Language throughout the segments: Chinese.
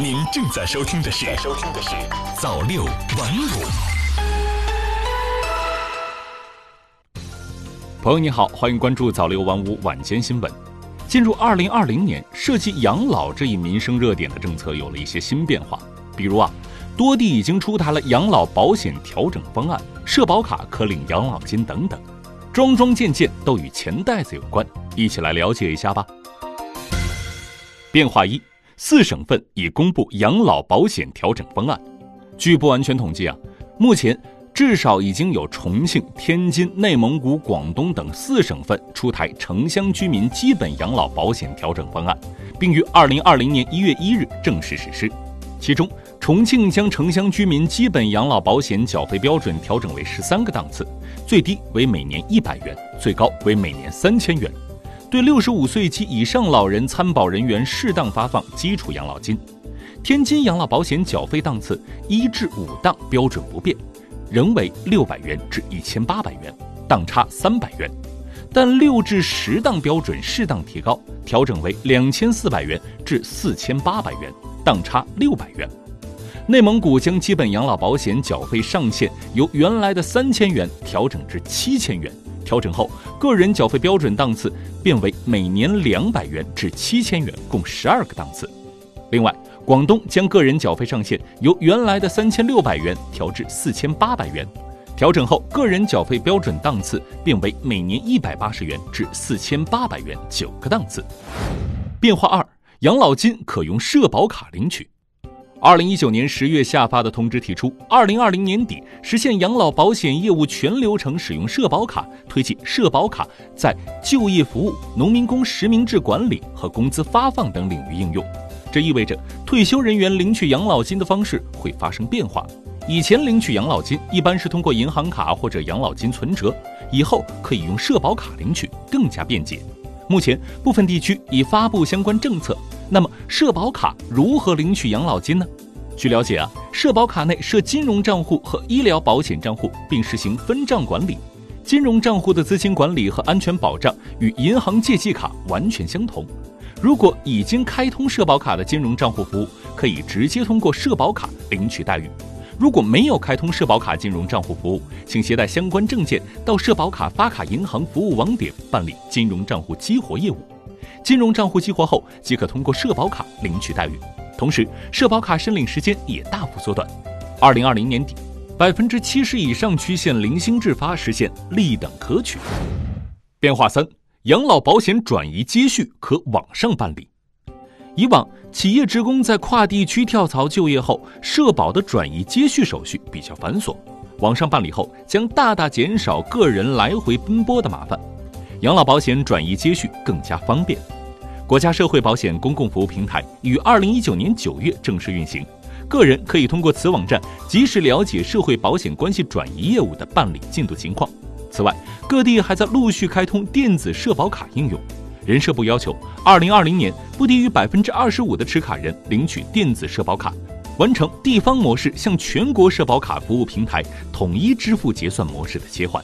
您正在收听的是《收听的是早六晚五》。朋友你好，欢迎关注早六晚五晚间新闻。进入二零二零年，涉及养老这一民生热点的政策有了一些新变化，比如啊，多地已经出台了养老保险调整方案，社保卡可领养老金等等，桩桩件件都与钱袋子有关，一起来了解一下吧。变化一。四省份已公布养老保险调整方案。据不完全统计啊，目前至少已经有重庆、天津、内蒙古、广东等四省份出台城乡居民基本养老保险调整方案，并于二零二零年一月一日正式实施。其中，重庆将城乡居民基本养老保险缴费标准调整为十三个档次，最低为每年一百元，最高为每年三千元。对六十五岁及以上老人参保人员适当发放基础养老金。天津养老保险缴费档次一至五档标准不变，仍为六百元至一千八百元，档差三百元。但六至十档标准适当提高，调整为两千四百元至四千八百元，档差六百元。内蒙古将基本养老保险缴费上限由原来的三千元调整至七千元。调整后，个人缴费标准档次变为每年两百元至七千元，共十二个档次。另外，广东将个人缴费上限由原来的三千六百元调至四千八百元，调整后个人缴费标准档次变为每年一百八十元至四千八百元，九个档次。变化二：养老金可用社保卡领取。二零一九年十月下发的通知提出，二零二零年底实现养老保险业务全流程使用社保卡，推进社保卡在就业服务、农民工实名制管理和工资发放等领域应用。这意味着退休人员领取养老金的方式会发生变化。以前领取养老金一般是通过银行卡或者养老金存折，以后可以用社保卡领取，更加便捷。目前部分地区已发布相关政策。那么，社保卡如何领取养老金呢？据了解啊，社保卡内设金融账户和医疗保险账户，并实行分账管理。金融账户的资金管理和安全保障与银行借记卡完全相同。如果已经开通社保卡的金融账户服务，可以直接通过社保卡领取待遇。如果没有开通社保卡金融账户服务，请携带相关证件到社保卡发卡银行服务网点办理金融账户激活业务。金融账户激活后，即可通过社保卡领取待遇，同时社保卡申领时间也大幅缩短。二零二零年底，百分之七十以上区县零星制发实现立等可取。变化三：养老保险转移接续可网上办理。以往企业职工在跨地区跳槽就业后，社保的转移接续手续比较繁琐，网上办理后将大大减少个人来回奔波的麻烦。养老保险转移接续更加方便。国家社会保险公共服务平台于二零一九年九月正式运行，个人可以通过此网站及时了解社会保险关系转移业务的办理进度情况。此外，各地还在陆续开通电子社保卡应用。人社部要求，二零二零年不低于百分之二十五的持卡人领取电子社保卡，完成地方模式向全国社保卡服务平台统一支付结算模式的切换。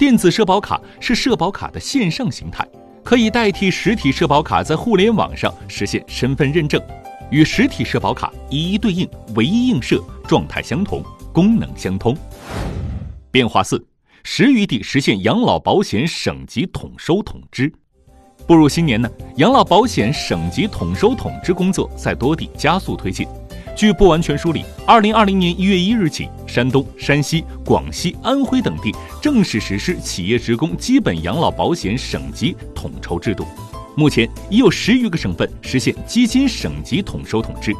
电子社保卡是社保卡的线上形态，可以代替实体社保卡在互联网上实现身份认证，与实体社保卡一一对应，唯一映射，状态相同，功能相通。变化四：十余地实现养老保险省级统收统支。步入新年呢，养老保险省级统收统支工作在多地加速推进。据不完全梳理，二零二零年一月一日起，山东、山西、广西、安徽等地正式实施企业职工基本养老保险省级统筹制度。目前已有十余个省份实现基金省级统收统支。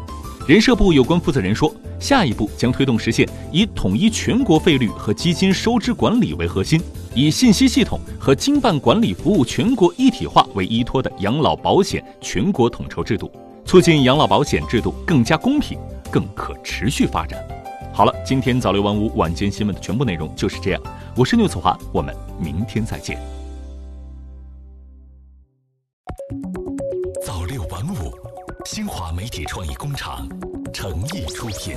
人社部有关负责人说，下一步将推动实现以统一全国费率和基金收支管理为核心，以信息系统和经办管理服务全国一体化为依托的养老保险全国统筹制度。促进养老保险制度更加公平、更可持续发展。好了，今天早六晚五晚间新闻的全部内容就是这样。我是牛子华，我们明天再见。早六晚五，新华媒体创意工厂诚意出品。